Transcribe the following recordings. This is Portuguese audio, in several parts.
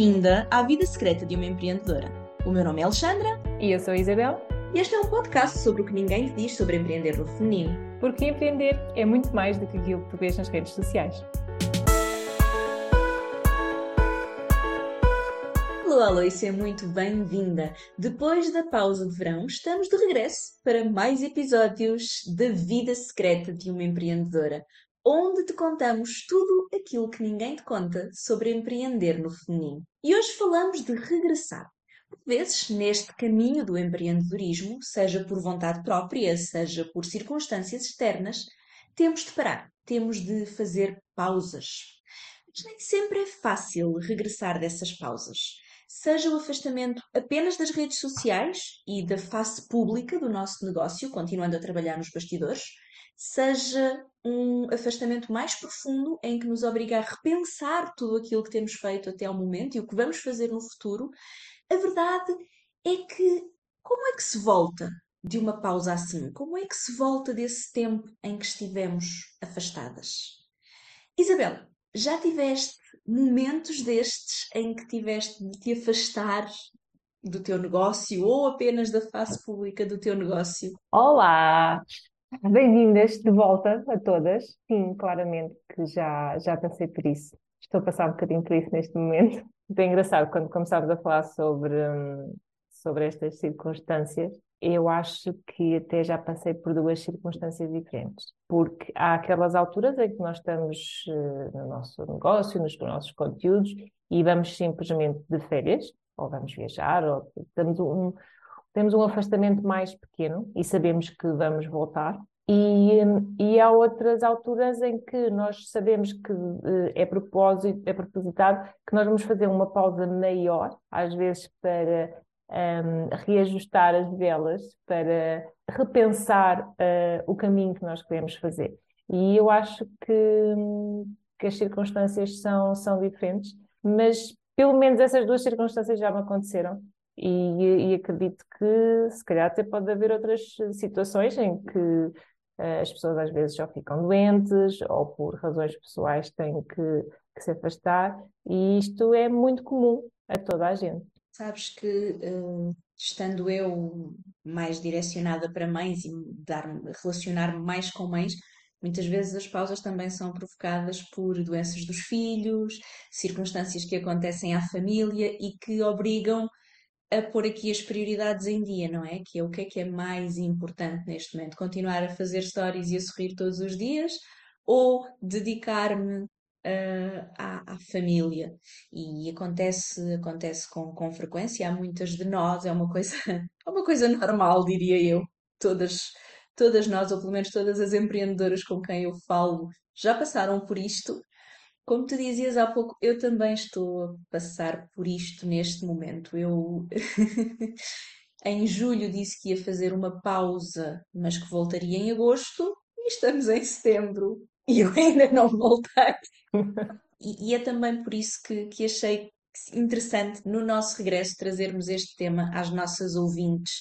Bem-vinda à vida secreta de uma empreendedora. O meu nome é Alexandra. E eu sou a Isabel. E este é um podcast sobre o que ninguém te diz sobre empreender no feminino. Porque empreender é muito mais do que aquilo que tu vês nas redes sociais. Alô, alô, e seja muito bem-vinda! Depois da pausa de verão, estamos de regresso para mais episódios da vida secreta de uma empreendedora, onde te contamos tudo aquilo que ninguém te conta sobre empreender no feminino. E hoje falamos de regressar. Por vezes, neste caminho do empreendedorismo, seja por vontade própria, seja por circunstâncias externas, temos de parar, temos de fazer pausas. Mas nem sempre é fácil regressar dessas pausas seja o afastamento apenas das redes sociais e da face pública do nosso negócio, continuando a trabalhar nos bastidores, seja um afastamento mais profundo em que nos obriga a repensar tudo aquilo que temos feito até ao momento e o que vamos fazer no futuro, a verdade é que como é que se volta de uma pausa assim? Como é que se volta desse tempo em que estivemos afastadas? Isabel, já tiveste momentos destes em que tiveste de te afastar do teu negócio ou apenas da face pública do teu negócio? Olá! Bem-vindas de volta a todas. Sim, claramente que já, já passei por isso. Estou a passar um bocadinho por isso neste momento. É engraçado quando começámos a falar sobre, sobre estas circunstâncias eu acho que até já passei por duas circunstâncias diferentes. Porque há aquelas alturas em que nós estamos uh, no nosso negócio, nos nossos conteúdos, e vamos simplesmente de férias, ou vamos viajar, ou temos um, temos um afastamento mais pequeno e sabemos que vamos voltar. E, e há outras alturas em que nós sabemos que uh, é, propósito, é propositado que nós vamos fazer uma pausa maior, às vezes para um, reajustar as velas para repensar uh, o caminho que nós queremos fazer. E eu acho que, que as circunstâncias são, são diferentes, mas pelo menos essas duas circunstâncias já me aconteceram. E, e acredito que se calhar até pode haver outras situações em que uh, as pessoas às vezes já ficam doentes ou por razões pessoais têm que, que se afastar, e isto é muito comum a toda a gente. Sabes que, uh, estando eu mais direcionada para mães e relacionar-me mais com mães, muitas vezes as pausas também são provocadas por doenças dos filhos, circunstâncias que acontecem à família e que obrigam a pôr aqui as prioridades em dia, não é? Que é o que é que é mais importante neste momento? Continuar a fazer stories e a sorrir todos os dias ou dedicar-me uh, à, à, família. E acontece, acontece com, com frequência, há muitas de nós, é uma coisa, é uma coisa normal, diria eu. Todas, todas nós, ou pelo menos todas as empreendedoras com quem eu falo, já passaram por isto. Como tu dizias há pouco, eu também estou a passar por isto neste momento. Eu em julho disse que ia fazer uma pausa, mas que voltaria em agosto, e estamos em setembro e eu ainda não voltei. e, e, é também por isso que, que achei interessante no nosso regresso trazermos este tema às nossas ouvintes,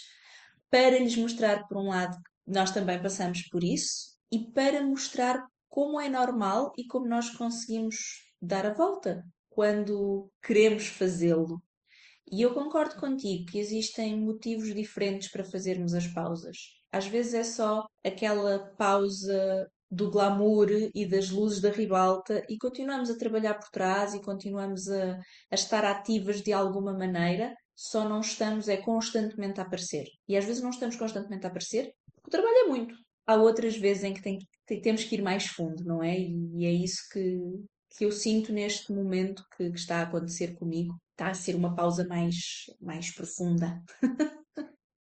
para lhes mostrar, por um lado, que nós também passamos por isso e para mostrar como é normal e como nós conseguimos dar a volta quando queremos fazê-lo. E eu concordo contigo que existem motivos diferentes para fazermos as pausas. Às vezes é só aquela pausa do glamour e das luzes da ribalta e continuamos a trabalhar por trás e continuamos a, a estar ativas de alguma maneira, só não estamos é constantemente a aparecer. E às vezes não estamos constantemente a aparecer porque o trabalho é muito. Há outras vezes em que tem, temos que ir mais fundo, não é? E, é isso que, que eu sinto neste momento que, que, está a acontecer comigo. Está a ser uma pausa mais, mais profunda.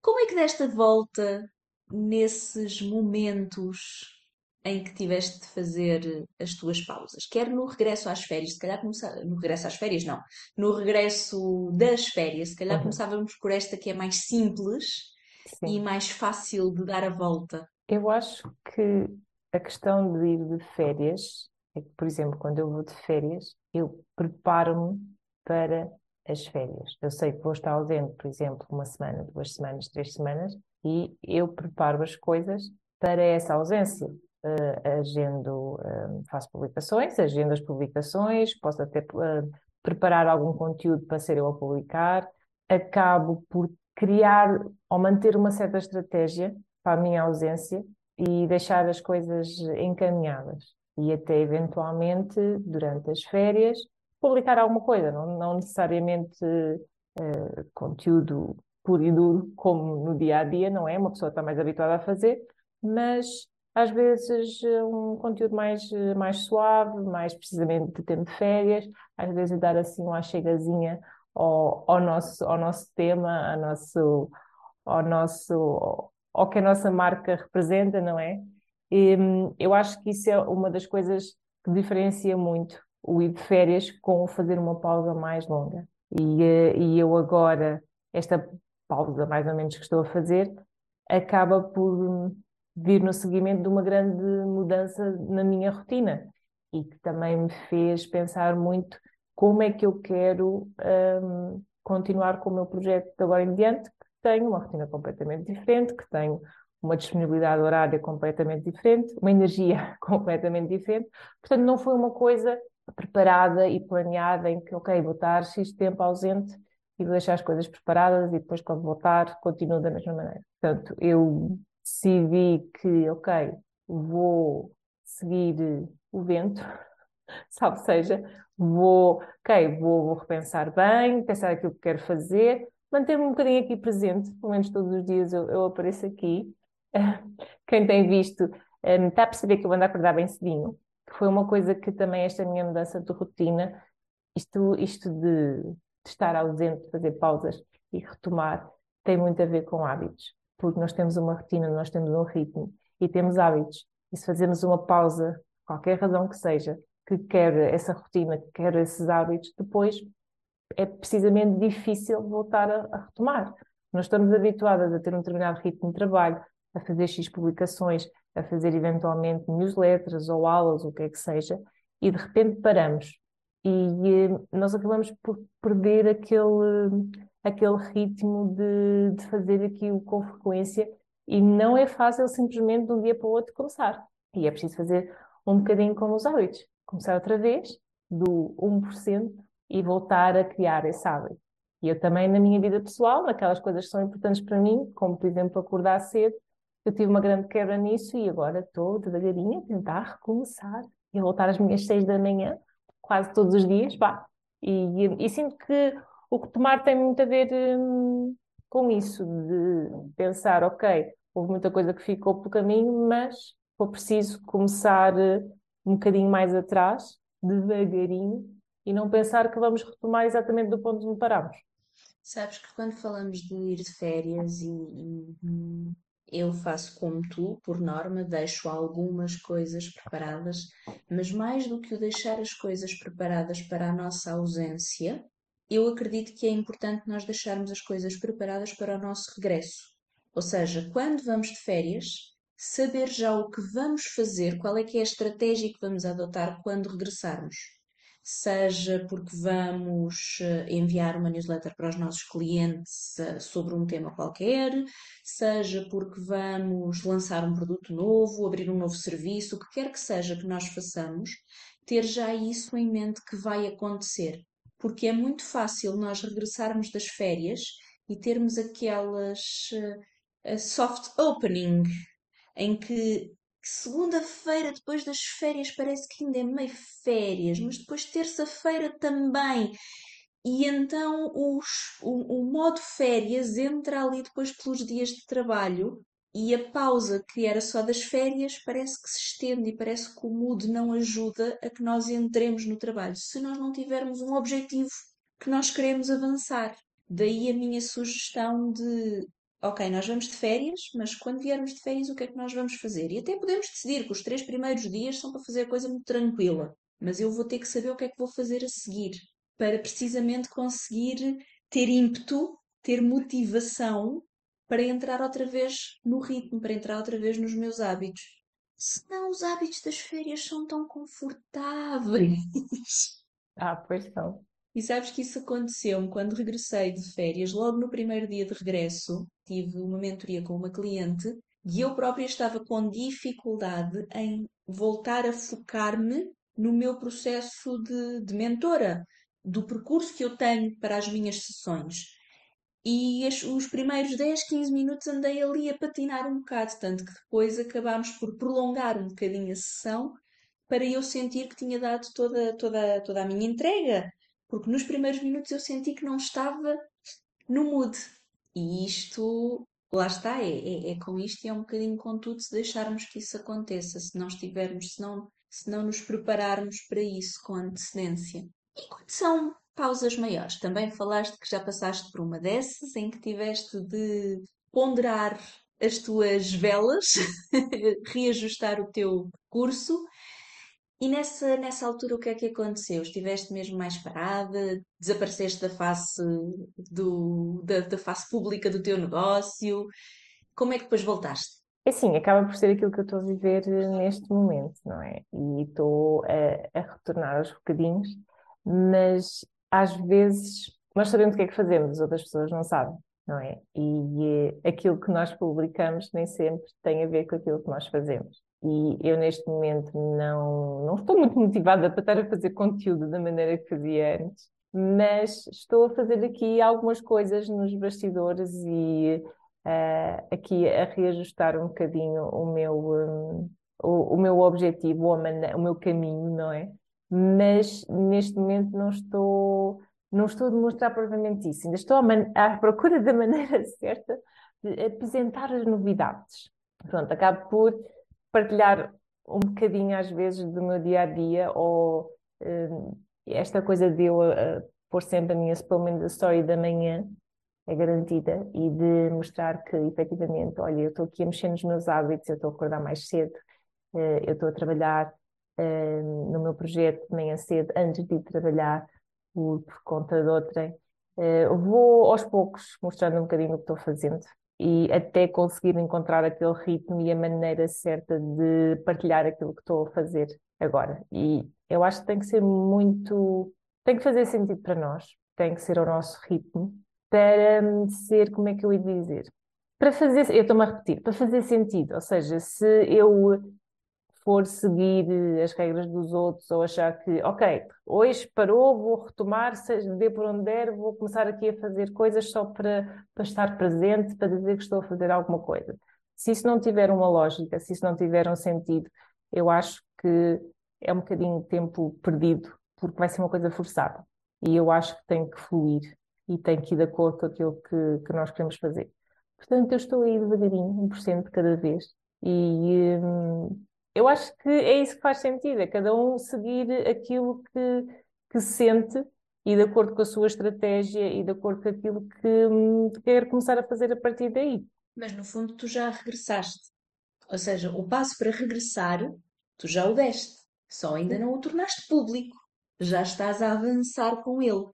Como é que desta volta nesses momentos em que tiveste de fazer as tuas pausas, quer no regresso às férias, se calhar começar, no regresso às férias não, no regresso das férias, se calhar uhum. começávamos por esta que é mais simples Sim. e mais fácil de dar a volta. Eu acho que a questão de ir de férias é que, por exemplo, quando eu vou de férias, eu preparo-me para as férias. Eu sei que vou estar ausente, por exemplo, uma semana, duas semanas, três semanas, e eu preparo as coisas para essa ausência uh, agendo, uh, faço publicações, agendo as publicações, posso até uh, preparar algum conteúdo para ser eu a publicar, acabo por criar ou manter uma certa estratégia para a minha ausência e deixar as coisas encaminhadas. E até eventualmente, durante as férias, publicar alguma coisa, não, não necessariamente uh, conteúdo puro e duro como no dia a dia, não é? Uma pessoa está mais habituada a fazer, mas às vezes um conteúdo mais, mais suave, mais precisamente de tempo de férias, às vezes dar assim uma chegazinha ao, ao, nosso, ao nosso tema, ao nosso, ao nosso, ao que a nossa marca representa, não é? E, hum, eu acho que isso é uma das coisas que diferencia muito o ir de férias com fazer uma pausa mais longa. E, eh, e eu agora, esta pausa mais ou menos que estou a fazer, acaba por vir no seguimento de uma grande mudança na minha rotina e que também me fez pensar muito como é que eu quero um, continuar com o meu projeto de agora em diante, tenho uma rotina completamente diferente, que tenho uma disponibilidade horária completamente diferente, uma energia completamente diferente. Portanto, não foi uma coisa preparada e planeada em que, ok, vou estar X tempo ausente e vou deixar as coisas preparadas e depois, quando voltar, continuo da mesma maneira. Portanto, eu decidi que, ok, vou seguir o vento, salve seja, vou, ok, vou, vou, repensar bem, pensar aquilo que quero fazer, manter-me um bocadinho aqui presente, pelo menos todos os dias eu, eu apareço aqui. Quem tem visto eh, está a perceber que eu ando a acordar bem cedinho, que foi uma coisa que também esta minha mudança de rotina, isto, isto de, de estar ausente, de fazer pausas e retomar, tem muito a ver com hábitos porque nós temos uma rotina, nós temos um ritmo e temos hábitos. E se fazemos uma pausa, qualquer razão que seja, que quer essa rotina, que quer esses hábitos, depois é precisamente difícil voltar a, a retomar. Nós estamos habituadas a ter um determinado ritmo de trabalho, a fazer X publicações, a fazer eventualmente newsletters ou aulas, o que é que seja, e de repente paramos. E, nós acabamos por perder aquele aquele ritmo de, de fazer aquilo com frequência e não é fácil simplesmente de um dia para o outro começar. E é preciso fazer um bocadinho como os hábitos. Começar outra vez do 1% e voltar a criar esse hábito. E eu também, na minha vida pessoal, naquelas coisas que são importantes para mim, como por exemplo acordar cedo, eu tive uma grande quebra nisso e agora estou devagarinho a tentar recomeçar e voltar às minhas seis da manhã, quase todos os dias, pá. E, e, e sinto que o que tomar tem muito a ver hum, com isso, de pensar, ok, houve muita coisa que ficou pelo caminho, mas foi preciso começar uh, um bocadinho mais atrás, devagarinho, e não pensar que vamos retomar exatamente do ponto onde paramos. Sabes que quando falamos de ir de férias e, e eu faço como tu, por norma, deixo algumas coisas preparadas, mas mais do que o deixar as coisas preparadas para a nossa ausência, eu acredito que é importante nós deixarmos as coisas preparadas para o nosso regresso. Ou seja, quando vamos de férias, saber já o que vamos fazer, qual é que é a estratégia que vamos adotar quando regressarmos. Seja porque vamos eh, enviar uma newsletter para os nossos clientes eh, sobre um tema qualquer, seja porque vamos lançar um produto novo, abrir um novo serviço, o que quer que seja que nós façamos, ter já isso em mente que vai acontecer. Porque é muito fácil nós regressarmos das férias e termos aquelas uh, soft opening em que segunda-feira depois das férias parece que ainda é meio férias, mas depois terça-feira também. E então os, o, o modo férias entra ali depois pelos dias de trabalho e a pausa que era só das férias parece que se estende e parece que o mood não ajuda a que nós entremos no trabalho, se nós não tivermos um objetivo que nós queremos avançar. Daí a minha sugestão de, ok, nós vamos de férias, mas quando viermos de férias, o que é que nós vamos fazer? E até podemos decidir que os três primeiros dias são para fazer coisa muito tranquila, mas eu vou ter que saber o que é que vou fazer a seguir, para precisamente conseguir ter ímpeto, ter motivação para entrar outra vez no ritmo, para entrar outra vez nos meus hábitos. Senão os hábitos das férias são tão confortáveis. Ah, pois são. E sabes que isso aconteceu-me quando regressei de férias, logo no primeiro dia de regresso, tive uma mentoria com uma cliente e eu própria estava com dificuldade em voltar a focar-me no meu processo de, de mentora. do percurso que eu tenho para as minhas sessões. E os primeiros 10, 15 minutos andei ali a patinar um bocado, tanto que depois acabámos por prolongar um bocadinho a sessão para eu sentir que tinha dado toda, toda, toda a minha entrega. Porque nos primeiros minutos eu senti que não estava no mood. E isto, lá está, é, é, é com isto e é um bocadinho com tudo se deixarmos que isso aconteça, se não estivermos, se não, se não nos prepararmos para isso com antecedência. E quando são pausas maiores, também falaste que já passaste por uma dessas em que tiveste de ponderar as tuas velas, reajustar o teu curso e nessa, nessa altura o que é que aconteceu? Estiveste mesmo mais parada? Desapareceste da face, do, da, da face pública do teu negócio? Como é que depois voltaste? É assim, acaba por ser aquilo que eu estou a viver neste momento, não é? E estou a, a retornar aos bocadinhos, mas às vezes nós sabemos o que é que fazemos, as outras pessoas não sabem, não é? E eh, aquilo que nós publicamos nem sempre tem a ver com aquilo que nós fazemos e eu neste momento não, não estou muito motivada para estar a fazer conteúdo da maneira que fazia antes, mas estou a fazer aqui algumas coisas nos bastidores e uh, aqui a reajustar um bocadinho o meu, um, o, o, meu objetivo, o, o meu caminho, não é? Mas neste momento não estou, não estou a demonstrar provavelmente isso, ainda estou à, à procura da maneira certa de apresentar as novidades. Pronto, acabo por partilhar um bocadinho às vezes do meu dia a dia ou uh, esta coisa de eu uh, pôr sempre a minha, a story da manhã é garantida e de mostrar que efetivamente, olha, eu estou aqui a mexer nos meus hábitos, eu estou a acordar mais cedo, uh, eu estou a trabalhar uh, no meu projeto de manhã cedo antes de ir trabalhar por, por conta de outrem. vou aos poucos mostrando um bocadinho o que estou fazendo e até conseguir encontrar aquele ritmo e a maneira certa de partilhar aquilo que estou a fazer agora. E eu acho que tem que ser muito. tem que fazer sentido para nós, tem que ser o nosso ritmo, para ser, como é que eu ia dizer? Para fazer, eu estou-me a repetir, para fazer sentido, ou seja, se eu for seguir eh, as regras dos outros ou achar que, ok, hoje parou, vou retomar, seja dê por onde der, vou começar aqui a fazer coisas só para, para estar presente, para dizer que estou a fazer alguma coisa. Se isso não tiver uma lógica, se isso não tiver um sentido, eu acho que é um bocadinho de tempo perdido, porque vai ser uma coisa forçada. E eu acho que tem que fluir e tem que ir de acordo com aquilo que, que nós queremos fazer. Portanto, eu estou aí devagarinho, 1% de cada vez. E, hum, eu acho que é isso que faz sentido, é cada um seguir aquilo que, que sente e de acordo com a sua estratégia e de acordo com aquilo que quer começar a fazer a partir daí. Mas no fundo tu já regressaste. Ou seja, o passo para regressar, tu já o deste, só ainda não o tornaste público. Já estás a avançar com ele.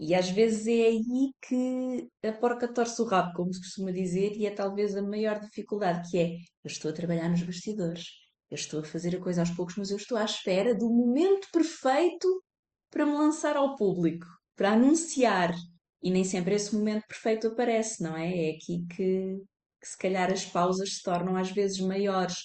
E às vezes é aí que a porca torce o rabo, como se costuma dizer, e é talvez a maior dificuldade, que é eu estou a trabalhar nos bastidores eu estou a fazer a coisa aos poucos, mas eu estou à espera do momento perfeito para me lançar ao público, para anunciar. E nem sempre esse momento perfeito aparece, não é? É aqui que, que se calhar as pausas se tornam às vezes maiores,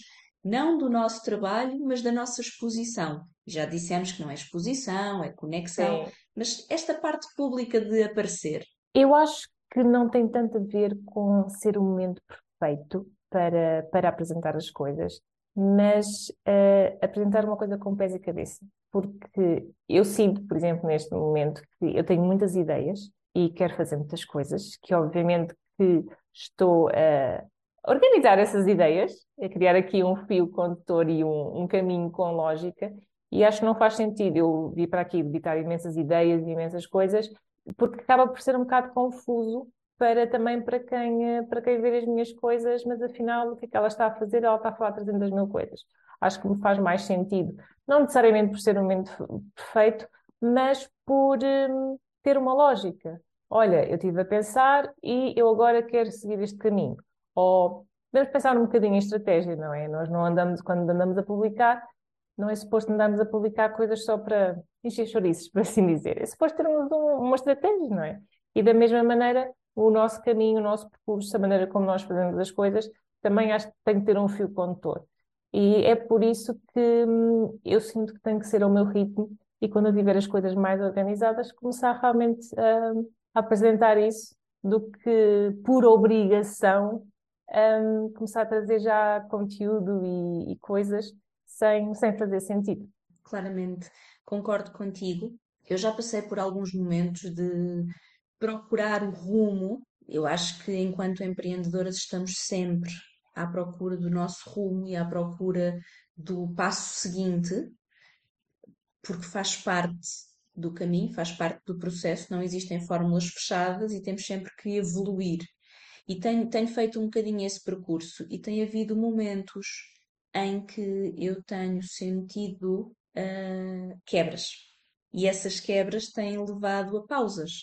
não do nosso trabalho, mas da nossa exposição. Já dissemos que não é exposição, é conexão, Sim. mas esta parte pública de aparecer. Eu acho que não tem tanto a ver com ser o momento perfeito para, para apresentar as coisas mas uh, apresentar uma coisa com pés e cabeça. Porque eu sinto, por exemplo, neste momento, que eu tenho muitas ideias e quero fazer muitas coisas, que obviamente que estou a organizar essas ideias, a criar aqui um fio condutor e um, um caminho com lógica, e acho que não faz sentido eu vir para aqui debitar imensas ideias e imensas coisas, porque acaba por ser um bocado confuso para também para quem, eh, para quem ver as minhas coisas, mas afinal o que é que ela está a fazer? Ela está a falar 300 mil coisas. Acho que me faz mais sentido, não necessariamente por ser um momento perfeito, mas por hum, ter uma lógica. Olha, eu estive a pensar e eu agora quero seguir este caminho. Ou devemos pensar um bocadinho em estratégia, não é? Nós não andamos, quando andamos a publicar, não é suposto andarmos a publicar coisas só para encher chouriços, por assim dizer. É suposto termos um, uma estratégia, não é? E da mesma maneira, o nosso caminho, o nosso percurso, a maneira como nós fazemos as coisas, também acho que tem que ter um fio condutor. E é por isso que hum, eu sinto que tem que ser ao meu ritmo e quando eu tiver as coisas mais organizadas, começar realmente a, apresentar isso do que por obrigação um, começar a trazer já conteúdo e, e, coisas sem, sem fazer sentido. Claramente, concordo contigo. Eu já passei por alguns momentos de procurar o rumo. Eu acho que enquanto empreendedoras estamos sempre à procura do nosso rumo e à procura do passo seguinte, porque faz parte do caminho, faz parte do processo, não existem fórmulas fechadas e temos sempre que evoluir. E tenho, tenho feito um bocadinho esse percurso e tem havido momentos em que eu tenho sentido uh, quebras. E essas quebras têm levado a pausas.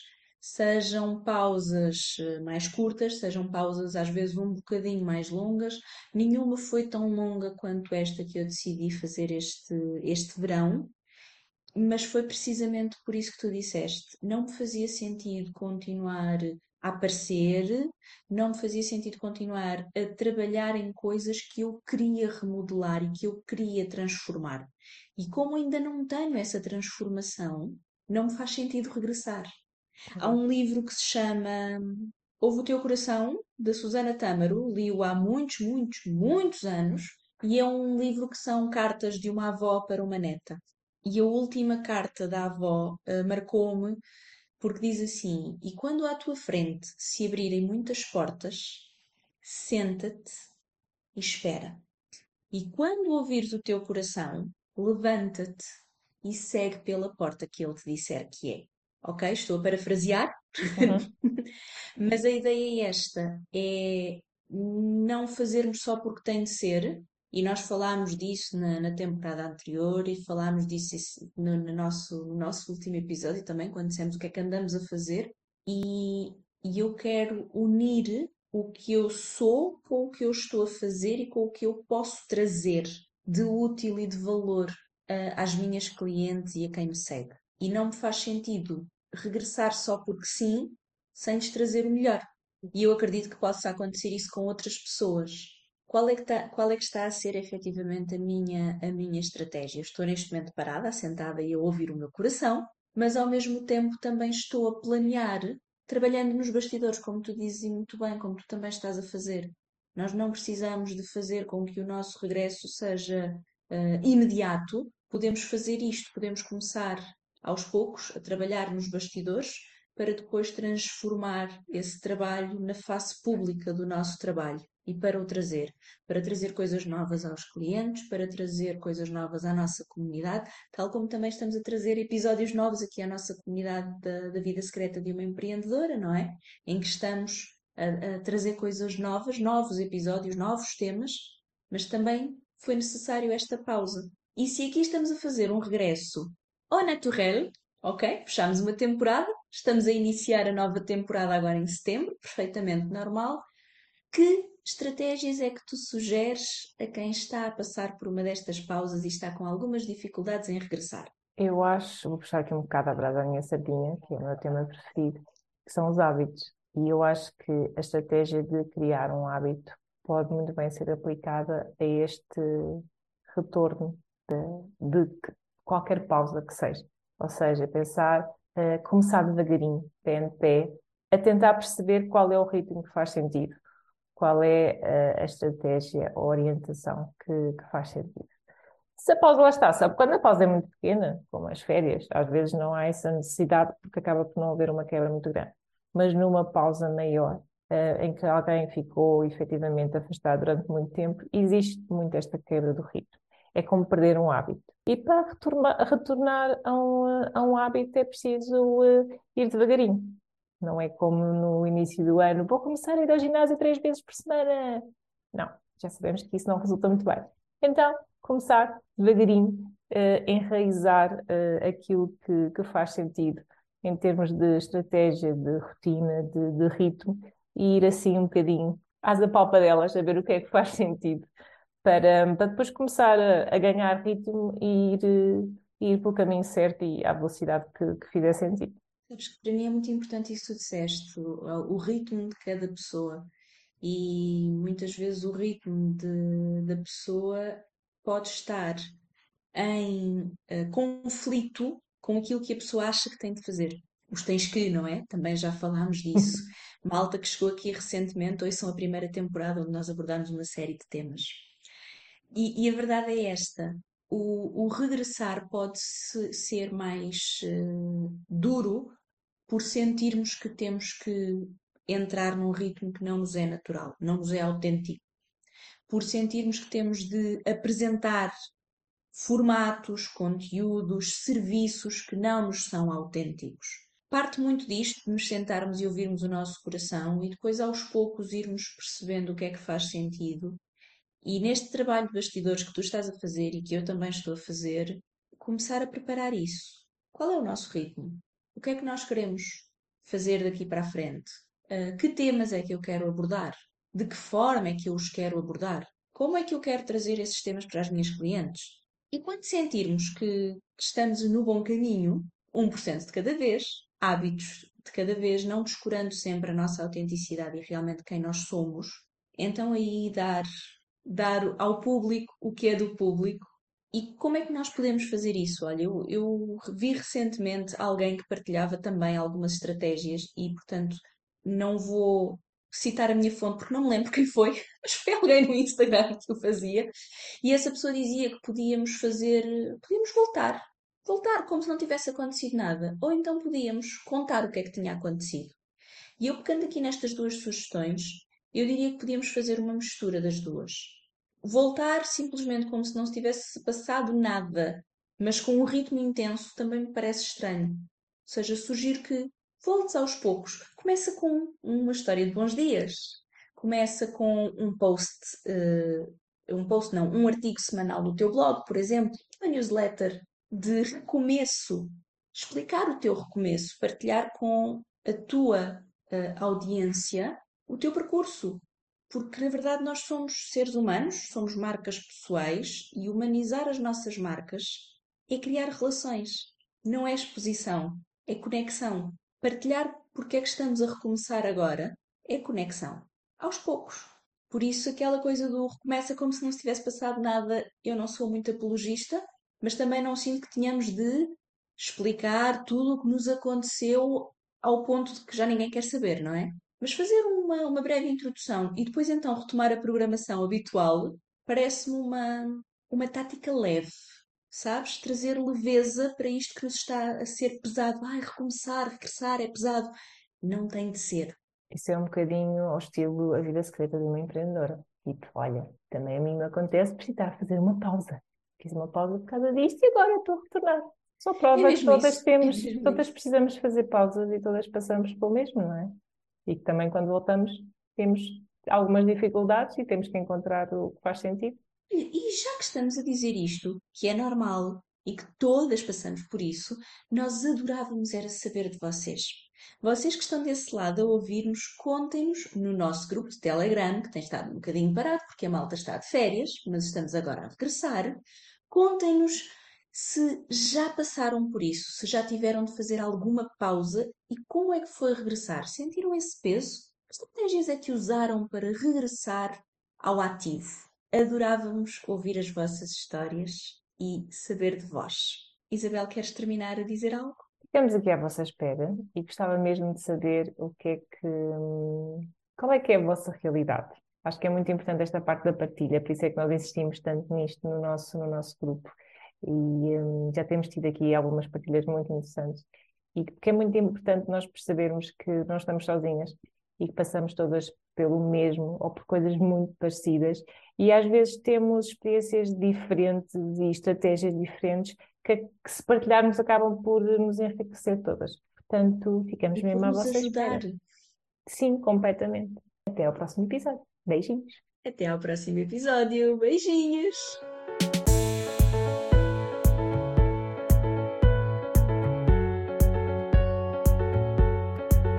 Sejam pausas ah, mais curtas, sejam pausas às vezes um bocadinho mais longas. Nenhuma foi tão longa quanto esta que eu decidi fazer este, este verão, mas foi precisamente por isso que tu disseste. Não me fazia sentido continuar a aparecer, não me fazia sentido continuar a trabalhar em coisas que eu queria remodelar e que eu queria transformar. E como ainda não tenho essa transformação, não me faz sentido regressar. Há um livro que se chama Ouve o Teu Coração, da Susana Tâmaro, li-o há muitos, muitos, muitos anos, e é um livro que são cartas de uma avó para uma neta. E a última carta da avó uh, marcou-me porque diz assim: E quando à tua frente se abrirem muitas portas, senta-te e espera. E quando ouvires o teu coração, levanta-te e segue pela porta que ele te disser que é. Ok? Estou a parafrasear, uhum. mas a ideia é esta: é não fazermos só porque tem de ser, e nós falámos disso na, na temporada anterior e falámos disso no, no, nosso, no nosso último episódio também, quando dissemos o que é que andamos a fazer. E, e eu quero unir o que eu sou com o que eu estou a fazer e com o que eu posso trazer de útil e de valor uh, às minhas clientes e a quem me segue. E não me faz sentido regressar só porque sim, sem lhes trazer o melhor. E eu acredito que possa acontecer isso com outras pessoas qual é que está, qual é que está a ser efetivamente a minha, a minha estratégia? Estou neste momento parada, assentada e a ouvir o meu coração, mas ao mesmo tempo também estou a planear, trabalhando nos bastidores, como tu dizes muito bem, como tu também estás a fazer. Nós não precisamos de fazer com que o nosso regresso seja uh, imediato, podemos fazer isto, podemos começar aos poucos a trabalhar nos bastidores para depois transformar esse trabalho na face pública do nosso trabalho e para o trazer, para trazer coisas novas aos clientes, para trazer coisas novas à nossa comunidade, tal como também estamos a trazer episódios novos aqui à nossa comunidade da, da vida secreta de uma empreendedora, não é? Em que estamos a, a trazer coisas novas, novos episódios, novos temas, mas também foi necessário esta pausa. E se aqui estamos a fazer um regresso ao naturel, ok? Fechamos uma temporada, estamos a iniciar a nova temporada agora em setembro, perfeitamente normal. Que estratégias é que tu sugeres a quem está a passar por uma destas pausas e está com algumas dificuldades em regressar? Eu acho, vou puxar aqui um bocado a brasa da minha sardinha, que é o meu tema preferido, que são os hábitos. E eu acho que a estratégia de criar um hábito pode muito bem ser aplicada a este retorno de, de qualquer pausa que seja. Ou seja, pensar, uh, começar devagarinho, pé em pé, a tentar perceber qual é o ritmo que faz sentido qual é a, a estratégia, a orientação que, que, faz sentido. Se a pausa lá está, sabe, quando a pausa é muito pequena, como as férias, às vezes não há essa necessidade porque acaba por não haver uma quebra muito grande. Mas numa pausa maior, uh, em que alguém ficou efetivamente afastado durante muito tempo, existe muito esta quebra do ritmo. É como perder um hábito. E para retornar, retornar a, um, a um hábito é preciso uh, ir devagarinho. Não é como no início do ano, vou começar a ir ao ginásio três vezes por semana. Não, já sabemos que isso não resulta muito bem. Então, começar devagarinho, uh, enraizar uh, aquilo que, que, faz sentido em termos de estratégia, de rotina, de, de ritmo, e ir assim um bocadinho às apalpadelas, a ver o que é que faz sentido, para, para depois começar a, a ganhar ritmo e ir, ir pelo caminho certo e à velocidade que, que fizer sentido. Sabes que para mim é muito importante isso que disseste, o, o ritmo de cada pessoa. E muitas vezes o ritmo de, da pessoa pode estar em uh, conflito com aquilo que a pessoa acha que tem de fazer. Os tens que, não é? Também já falámos disso. Malta que chegou aqui recentemente, hoje são a primeira temporada onde nós abordámos uma série de temas. E, e a verdade é esta: o, o regressar pode -se ser mais uh, duro por sentirmos que temos que entrar num ritmo que não nos é natural, não nos é autêntico, por sentirmos que temos de apresentar formatos, conteúdos, serviços que não nos são autênticos. Parte muito disto de nos sentarmos e ouvirmos o nosso coração e depois aos poucos irmos percebendo o que é que faz sentido. E neste trabalho de bastidores que tu estás a fazer e que eu também estou a fazer, começar a preparar isso. Qual é o nosso ritmo? O que é que nós queremos fazer daqui para a frente? Uh, que temas é que eu quero abordar? De que forma é que eu os quero abordar? Como é que eu quero trazer esses temas para as minhas clientes? E quando sentirmos que estamos no bom caminho, 1% de cada vez, hábitos de cada vez, não descurando sempre a nossa autenticidade e realmente quem nós somos, então aí dar, dar ao público o que é do público. E como é que nós podemos fazer isso? Olha, eu, eu vi recentemente alguém que partilhava também algumas estratégias e, portanto, não vou citar a minha fonte porque não me lembro quem foi, mas foi alguém no Instagram que o fazia. E essa pessoa dizia que podíamos fazer, podíamos voltar, voltar como se não tivesse acontecido nada, ou então podíamos contar o que é que tinha acontecido. E eu pegando aqui nestas duas sugestões, eu diria que podíamos fazer uma mistura das duas. Voltar simplesmente como se não se tivesse passado nada, mas com um ritmo intenso, também me parece estranho. Ou seja, sugiro que voltes aos poucos. Começa com uma história de bons dias. Começa com um post, uh, um post não, um artigo semanal no teu blog, por exemplo, uma newsletter de recomeço, explicar o teu recomeço, partilhar com a tua uh, audiência o teu percurso. Porque na verdade nós somos seres humanos, somos marcas pessoais e humanizar as nossas marcas é criar relações. Não é exposição, é conexão. Partilhar porque é que estamos a recomeçar agora é conexão. Aos poucos. Por isso, aquela coisa do recomeça como se não se tivesse passado nada, eu não sou muito apologista, mas também não sinto que tenhamos de explicar tudo o que nos aconteceu ao ponto de que já ninguém quer saber, não é? Mas fazer uma, uma breve introdução e depois então retomar a programação habitual parece-me uma, uma tática leve, sabes? Trazer leveza para isto que nos está a ser pesado. Ai, recomeçar, regressar é pesado. Não tem de ser. Isso é um bocadinho ao estilo a vida secreta de uma empreendedora. Tipo, olha, também a mim me acontece precisar fazer uma pausa fiz uma pausa por causa disto e agora estou a retornar. Só prova é que todas isso. temos, é todas precisamos fazer pausas e todas passamos pelo mesmo, não é? E que também quando voltamos temos algumas dificuldades e temos que encontrar o que faz sentido. E, já que estamos a dizer isto, que é normal e que todas passamos por isso, nós adorávamos era saber de vocês. Vocês que estão desse lado a ouvir-nos, contem-nos no nosso grupo de Telegram, que tem estado um bocadinho parado porque a malta está de férias, mas estamos agora a regressar. Contem-nos se já passaram por isso, se já tiveram de fazer alguma pausa e como é que foi regressar. Sentiram esse peso? Que estratégias é que usaram para regressar ao ativo? Adorávamos ouvir as vossas histórias e saber de vós. Isabel, queres terminar a dizer algo? Ficamos aqui à vossa espera e gostava mesmo de saber o que é que. Qual é que é a vossa realidade? Acho que é muito importante esta parte da partilha, por isso é que nós insistimos tanto nisto no nosso, no nosso grupo. E um, já temos tido aqui algumas partilhas muito interessantes. E que é muito importante nós percebermos que não estamos sozinhas e que passamos todas pelo mesmo ou por coisas muito parecidas. E às vezes temos experiências diferentes e estratégias diferentes que, que se partilharmos acabam por nos enriquecer todas. Portanto, ficamos e mesmo a vossa ajudar. espera. Sim, completamente. Até ao próximo episódio. Beijinhos. Até ao próximo episódio. Beijinhos.